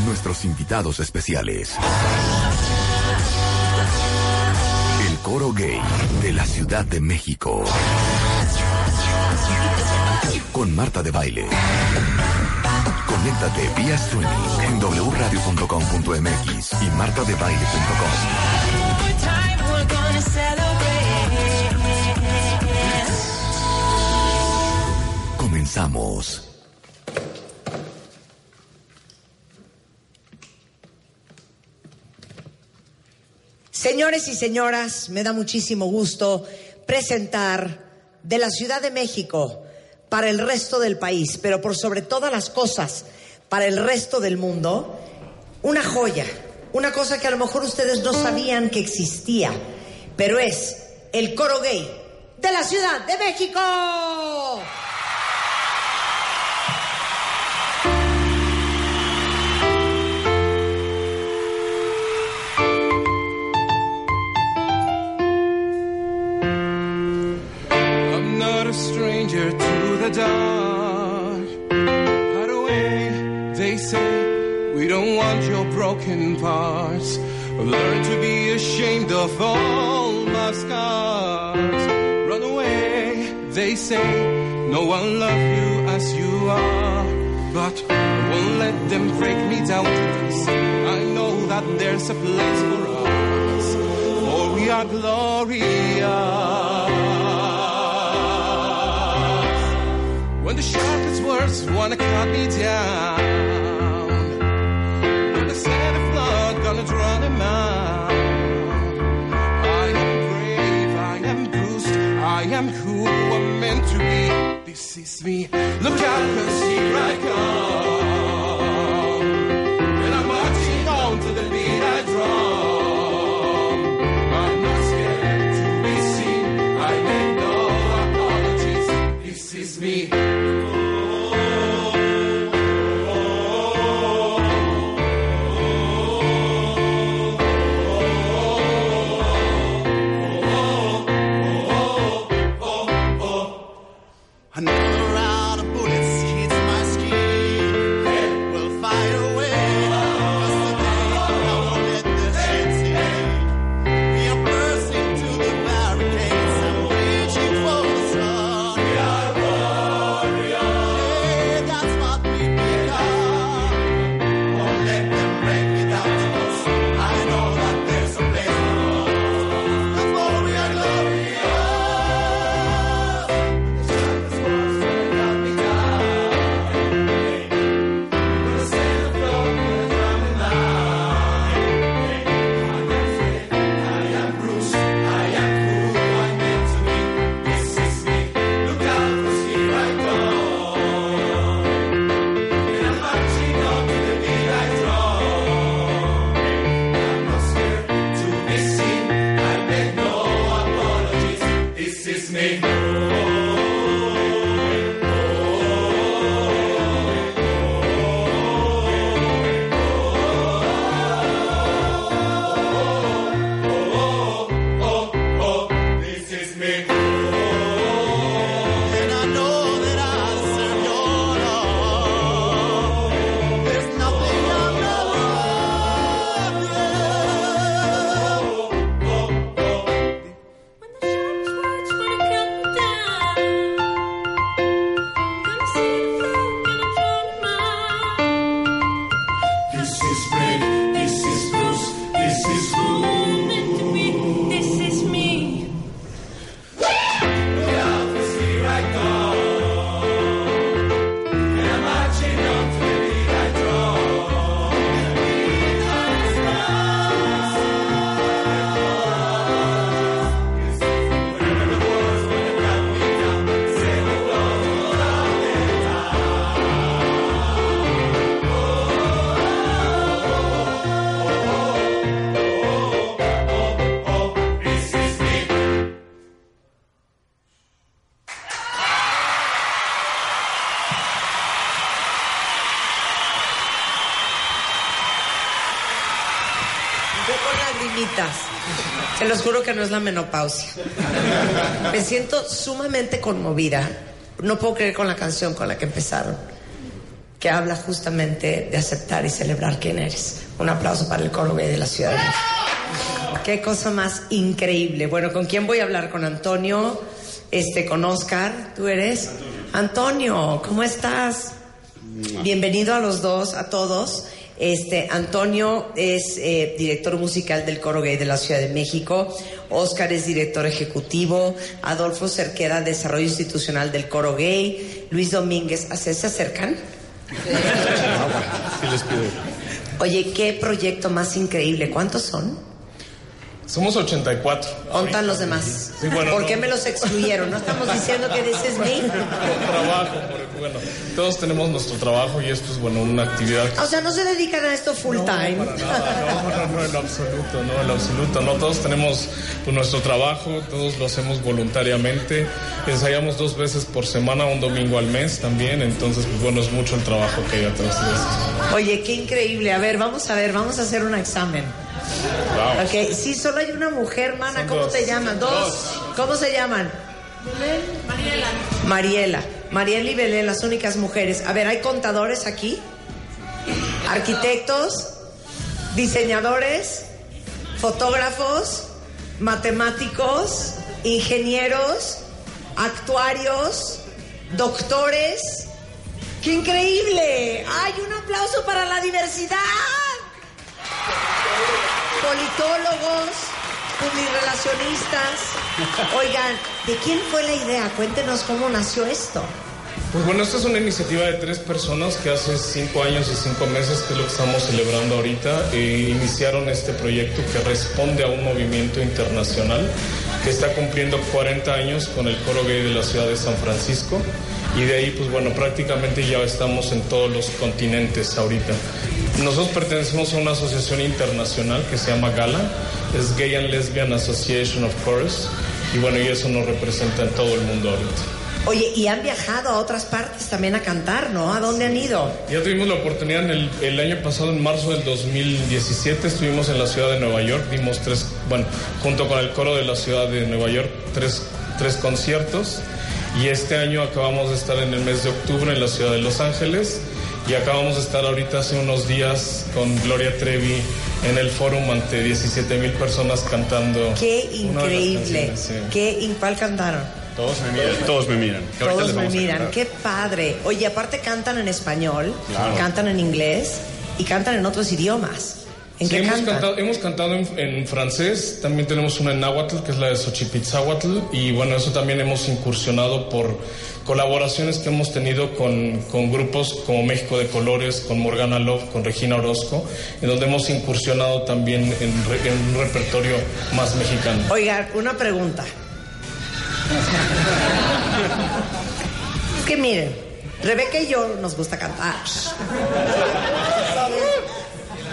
Nuestros invitados especiales. El coro gay de la Ciudad de México. Con Marta de Baile. Conéctate vía streaming en wradio.com.mx y martadebaile.com. Comenzamos. Señores y señoras, me da muchísimo gusto presentar de la Ciudad de México para el resto del país, pero por sobre todas las cosas, para el resto del mundo, una joya, una cosa que a lo mejor ustedes no sabían que existía, pero es el coro gay de la Ciudad de México. We don't want your broken parts. Learn to be ashamed of all my scars. Run away, they say. No one loves you as you are. But I won't let them break me down to this. I know that there's a place for us. For we are glorious. When the sharpest words wanna cut me down, I am who I'm meant to be. This is me. Look out, cause here I come. Se los juro que no es la menopausia. Me siento sumamente conmovida. No puedo creer con la canción con la que empezaron, que habla justamente de aceptar y celebrar quién eres. Un aplauso para el coro de la ciudad. Qué cosa más increíble. Bueno, ¿con quién voy a hablar? Con Antonio, este, con Oscar. ¿Tú eres? Antonio, ¿cómo estás? Bienvenido a los dos, a todos. Este, Antonio es eh, director musical del Coro Gay de la Ciudad de México. Oscar es director ejecutivo. Adolfo Cerquera, desarrollo institucional del Coro Gay. Luis Domínguez, ¿a- ¿se acercan? Sí les pido. Oye, qué proyecto más increíble. ¿Cuántos son? Somos 84. Contan los demás. Sí, bueno, ¿Por no. qué me los excluyeron? No estamos diciendo que this me. Por trabajo, porque, bueno, todos tenemos nuestro trabajo y esto es, bueno, una actividad O sea, no se dedican a esto full time. Para nada, no, no, no, en absoluto, no, en absoluto, no, todos tenemos pues, nuestro trabajo, todos lo hacemos voluntariamente, ensayamos dos veces por semana, un domingo al mes también, entonces, pues bueno, es mucho el trabajo que hay atrás de esto. Oye, qué increíble. A ver, vamos a ver, vamos a hacer un examen. Wow. Ok, sí, solo hay una mujer, mana. Son ¿Cómo dos. te llaman? Dos. ¿Cómo se llaman? Mariela. Mariela. Mariela y Belén, las únicas mujeres. A ver, ¿hay contadores aquí? ¿Arquitectos? ¿Diseñadores? ¿Fotógrafos? ¿Matemáticos? ¿Ingenieros? ¿Actuarios? ¿Doctores? ¡Qué increíble! ¡Ay, un aplauso para la diversidad! Politólogos, publirelacionistas. Oigan, ¿de quién fue la idea? Cuéntenos cómo nació esto. Pues bueno, esta es una iniciativa de tres personas que hace cinco años y cinco meses, que es lo que estamos celebrando ahorita, eh, iniciaron este proyecto que responde a un movimiento internacional que está cumpliendo 40 años con el coro gay de la ciudad de San Francisco. Y de ahí, pues bueno, prácticamente ya estamos en todos los continentes ahorita. Nosotros pertenecemos a una asociación internacional que se llama GALA, es Gay and Lesbian Association of Chorus, y bueno, y eso nos representa en todo el mundo ahorita. Oye, y han viajado a otras partes también a cantar, ¿no? ¿A dónde han ido? Ya tuvimos la oportunidad en el, el año pasado, en marzo del 2017, estuvimos en la ciudad de Nueva York, dimos tres, bueno, junto con el coro de la ciudad de Nueva York, tres, tres conciertos. Y este año acabamos de estar en el mes de octubre en la ciudad de Los Ángeles. Y acabamos de estar ahorita hace unos días con Gloria Trevi en el fórum ante 17 mil personas cantando. Qué increíble. sí. ¿Qué, ¿Y cuál cantaron? Todos me miran. Todos me miran. Todos me miran. Qué padre. Oye, aparte cantan en español, Claro. cantan en inglés y cantan en otros idiomas. ¿En Sí, qué hemos cantado, hemos cantado en, en francés, también tenemos una en náhuatl, que es la de Xochipitzahuatl, y bueno, eso también hemos incursionado por colaboraciones que hemos tenido con, con grupos como México de Colores, con Morgana Love, con Regina Orozco, en donde hemos incursionado también en, un repertorio más mexicano. Oigan, una pregunta. Es que miren, Rebeca y yo nos gusta cantar.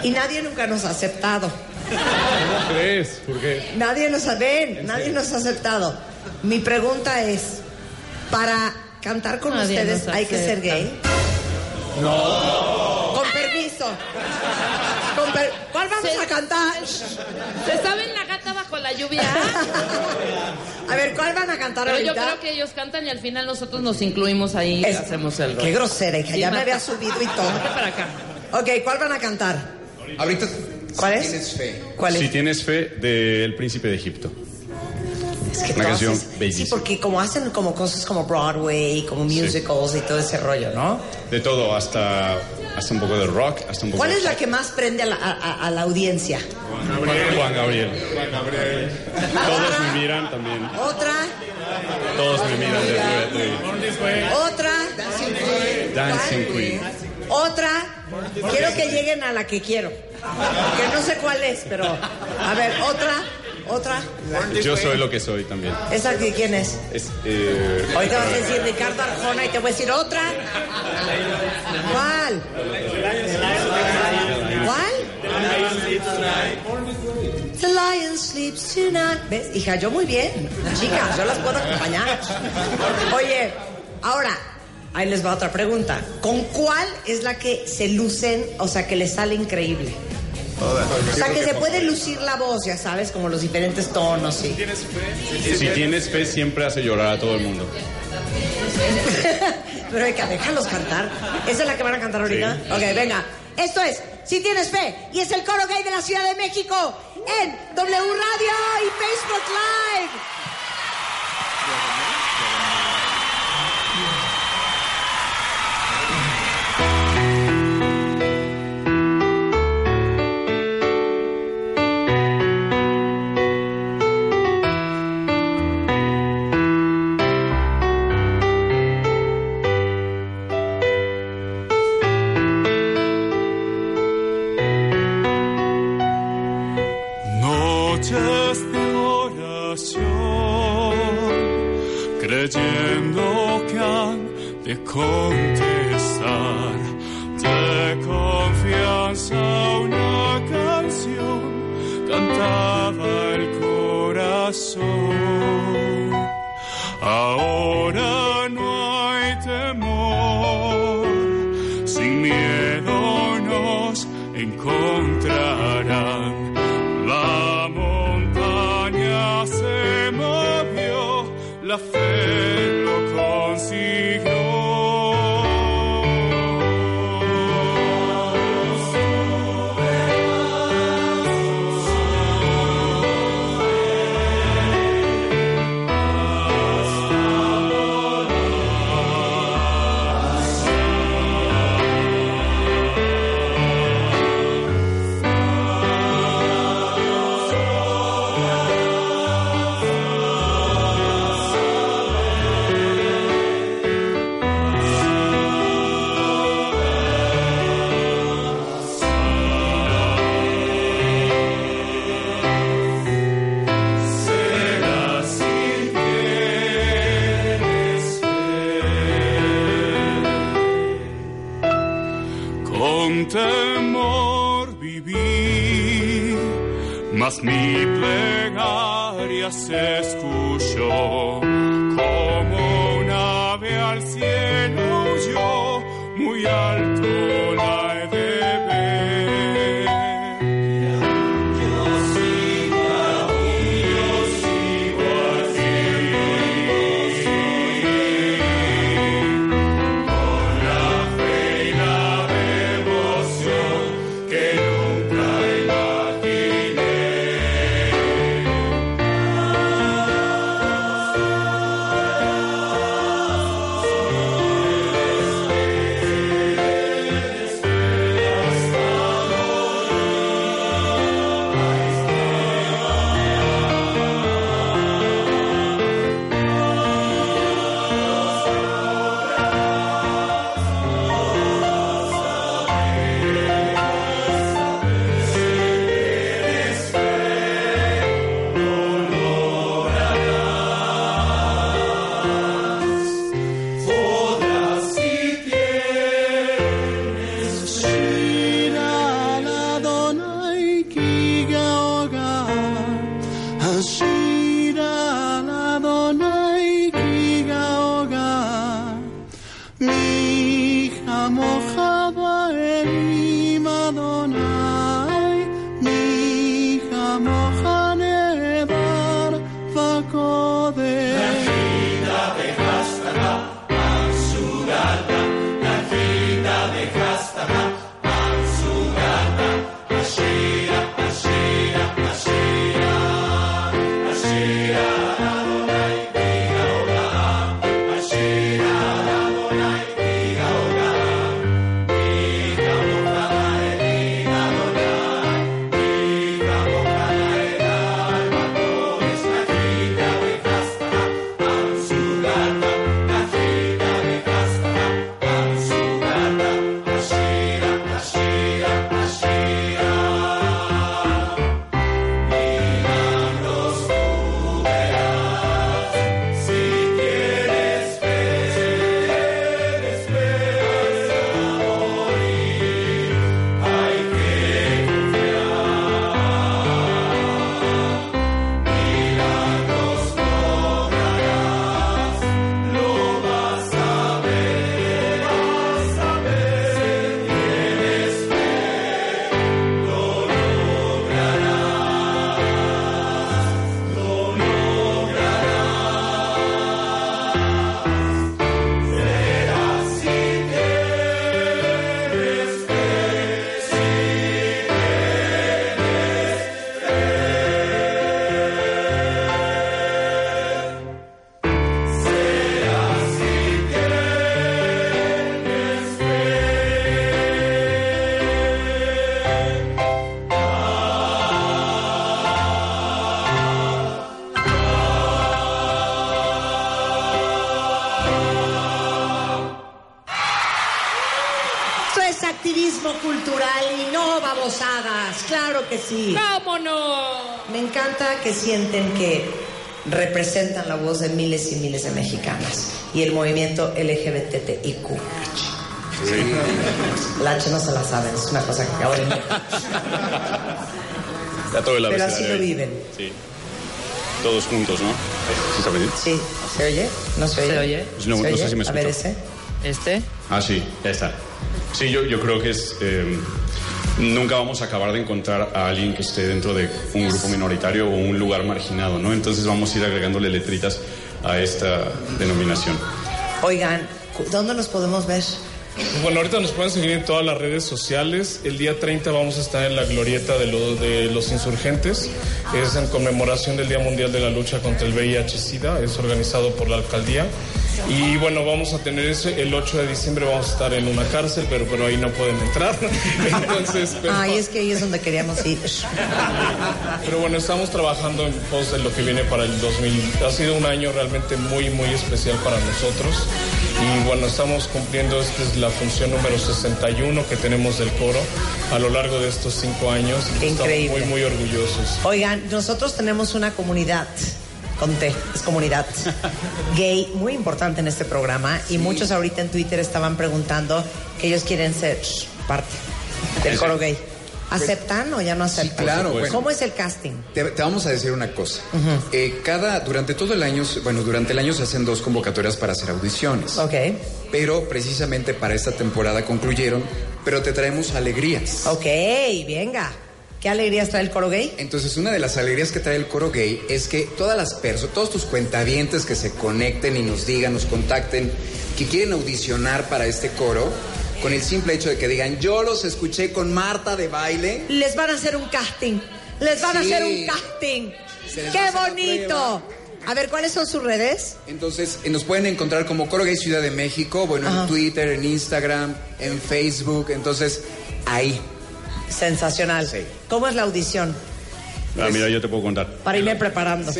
Y nadie nunca nos ha aceptado. ¿Cómo crees? Porque Nadie nos ha, ven, nadie nos ha aceptado. Mi pregunta es, para cantar con Nadie ustedes hay que ser gay. No. Con permiso. Con per- ¿Cuál vamos a cantar? ¿Se saben la gata bajo la lluvia? A ver, ¿cuál van a cantar Pero yo ahorita? creo que ellos cantan y al final nosotros nos incluimos ahí y Es- hacemos el Qué grosera, hija. Sí, ya me había subido y todo. Vente para acá. Ok, ¿cuál van a cantar? Ahorita, ¿Cuál si es? tienes fe. ¿Cuál es? Si tienes fe del príncipe de Egipto. Es que Una canción es- bellísima. Sí, porque como hacen como cosas como Broadway, como musicals y todo ese rollo, ¿no? De todo, hasta, hasta un poco de rock, hasta un poco ¿Cuál de es la que más prende a la, a- a- la audiencia? Juan Gabriel. Todos me miran también. ¿Otra? Todos me miran de ¿Otra? Dancing Queen. ¿Otra? Quiero que lleguen a la que quiero. Que no sé cuál es, pero... A ver, ¿otra? ¿Otra? Yo soy lo que soy también. ¿Esa de quién es? Es, eh, Ahorita vas a decir Ricardo Arjona y te voy a decir otra. ¿Cuál? ¿Cuál? The lion sleeps tonight. ¿Ves? Hija, yo muy bien. Chicas, yo las puedo acompañar. Oye, ahora, ahí les va otra pregunta. ¿Con cuál es la que se lucen, o sea, que les sale increíble? O sea, que se puede lucir la voz, ya sabes, como los diferentes tonos. Sí. Si tienes fe, siempre hace llorar a todo el mundo. Pero hay que dejarlos cantar. ¿Esa es la que van a cantar ahorita? Ok, venga. Esto es Si Tienes Fe y es el coro gay de la Ciudad de México en W Radio y Facebook Live. Noches de oración, creyendo que han de contestar, de confianza una canción cantaba el corazón. Temor viví, mas mi plegaria se escuchó. Como un ave al cielo huyó, muy alto la sí! ¿Cómo no? Me encanta que sienten que representan la voz de miles y miles de mexicanas y el movimiento LGBTIQ. La H no se la saben, es una cosa que inventar. Ya todo el Pero así lo viven. Sí. Todos juntos, ¿no? ¿Sí sabe? Sí, ¿se oye? ¿No se oye? ¿Se oye? Pues no- ¿Se no sé si me A ver ese. ¿Este? Ah, sí, ya está. Sí, yo, yo creo que es... eh, nunca vamos a acabar de encontrar a alguien que esté dentro de un grupo minoritario o un lugar marginado, ¿no? Entonces vamos a ir agregándole letritas a esta denominación. Oigan, ¿dónde nos podemos ver? Bueno, ahorita nos pueden seguir en todas las redes sociales. El día 30 vamos a estar en la glorieta de, lo- de los insurgentes. Es en conmemoración del Día Mundial de la Lucha contra el VIH-Sida. Es organizado por la alcaldía. Y bueno, vamos a tener ese. El 8 de diciembre vamos a estar en una cárcel, pero, pero ahí no pueden entrar. Entonces, pero, Ay, es que ahí es donde queríamos ir. pero bueno, estamos trabajando en pos de lo que viene para el 2000. Ha sido un año realmente muy, muy especial para nosotros. Y bueno, estamos cumpliendo, esta es la función número 61 que tenemos del coro a lo largo de estos cinco años. Increíble. Estamos muy, muy orgullosos. Oigan, nosotros tenemos una comunidad, con T, es comunidad gay muy importante en este programa y muchos ahorita en Twitter estaban preguntando que ellos quieren ser parte del coro gay. ¿Aceptan o ya no aceptan? Sí, claro, bueno. ¿Cómo es el casting? Te, te vamos a decir una cosa. Eh, cada, durante todo el año, bueno, durante el año se hacen dos convocatorias para hacer audiciones. Ok, Pero precisamente para esta temporada concluyeron, pero te traemos alegrías. ok, venga. ¿Qué alegrías trae el coro gay? Entonces, una de las alegrías que trae el coro gay es que todas las personas, todos tus cuentavientes que se conecten y nos digan, nos contacten, que quieren audicionar para este coro, con el simple hecho de que digan, yo los escuché con Marta de baile. Les van a hacer un casting. Les van a hacer un casting. ¡Qué bonito! A ver, ¿cuáles son sus redes? Entonces, eh, nos pueden encontrar como Coro Gay Ciudad de México, bueno, Ajá. en Twitter, en Instagram, en Facebook, entonces, ahí. Sensacional. Sí. ¿Cómo es la audición? Ah, mira, yo te puedo contar. Para irme preparando.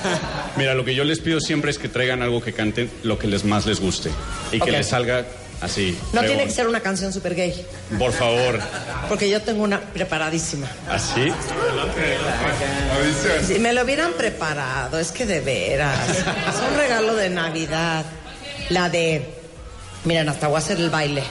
Mira, lo que yo les pido siempre es que traigan algo que canten lo que les más les guste y que les salga así. No tiene que ser una canción super gay, Por favor, porque yo tengo una preparadísima. así. Si me lo hubieran preparado, es que de veras. Es un regalo de Navidad. La de. Miren, hasta voy a hacer el baile.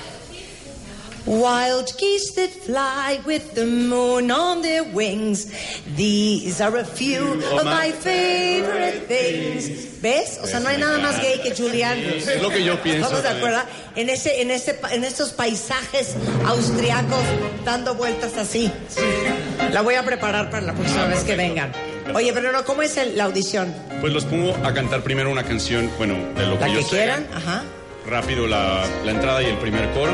Wild geese that fly with the moon on their wings. These are a few of my favorite things. ¿Ves? O sea, no hay nada más gay que Julián. Es lo que yo pienso ¿Estamos de acuerdo? En, ese, en, ese, en estos paisajes austriacos dando vueltas así. La voy a preparar para la próxima vez que vengan. Oye, pero no, ¿cómo es el- la audición? Pues los pongo a cantar primero una canción, bueno, de lo La que que ellos quieran, traigan. ajá. Rápido la, la entrada y el primer coro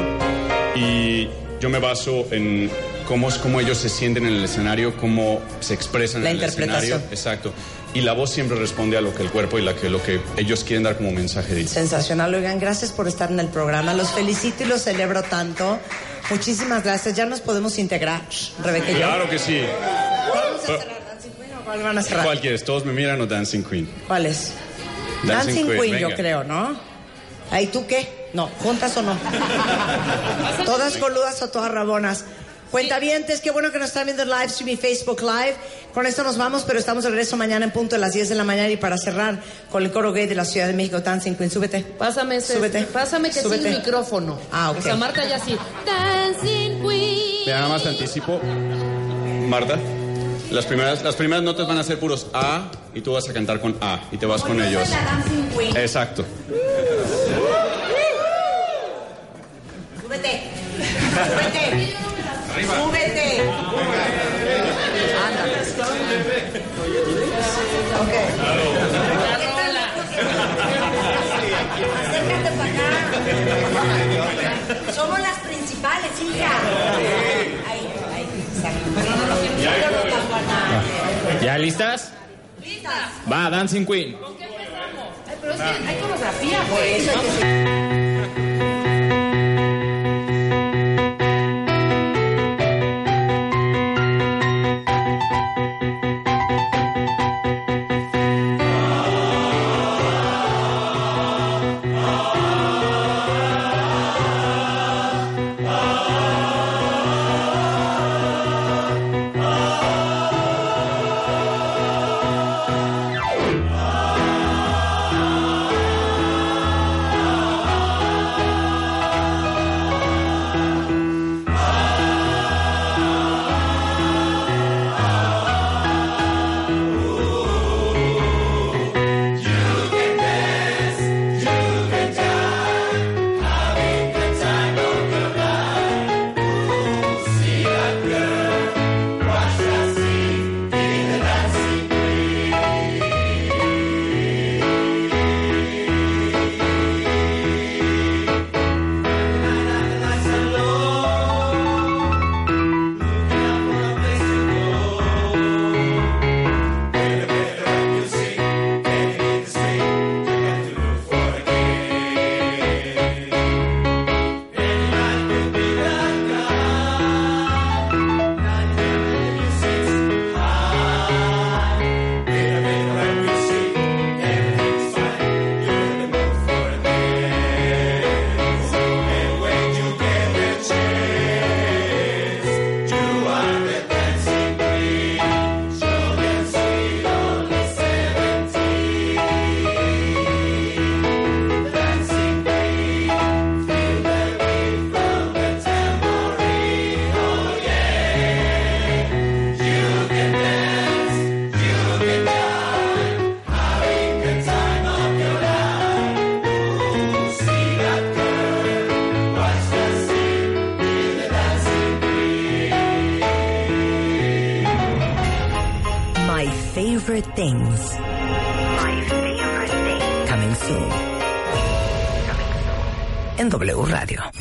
y yo me baso en cómo, es- cómo ellos se sienten en el escenario, cómo se expresan La en el interpretación. escenario. Exacto. Y la voz siempre responde a lo que el cuerpo y la que, lo que ellos quieren dar como mensaje dice. Sensacional, oigan, gracias por estar en el programa. Los felicito y los celebro tanto. Muchísimas gracias. Ya nos podemos integrar, Rebeca y yo. Claro que sí. ¿Vamos a cerrar Dancing Queen o cuál van a cerrar? ¿Cuál quieres? Todos me miran o Dancing Queen. ¿Cuál es? Dancing Dancing, Queen, Queen, yo creo, ¿no? ¿Ahí tú qué? No, ¿juntas o no? ¿Todas coludas o todas rabonas? Cuentavientes, qué bueno que nos están viendo en live stream y Facebook Live. Con esto nos vamos, pero estamos de regreso mañana en punto de las 10 de la mañana y para cerrar con el coro gay de la Ciudad de México, Dancing Queen. Súbete. Pásame ese. Súbete. Pásame que Súbete. sin micrófono. Ah, ok. O sea, Marta ya sí. Dancing Queen. Te nada más te anticipo. Marta, las primeras, las primeras notas van a ser puros A y tú vas a cantar con A y te vas con ellos. Exacto. Súbete. Súbete. Súbete. Ándale. Ok. Acércate para acá. Somos las principales, hija. Ahí, ahí. ¿Ya listas? Listas. Va, Dancing Queen. Ay, pero es que hay coreografía, Por güey. Eso hay que favorite things. Coming soon. En W Radio.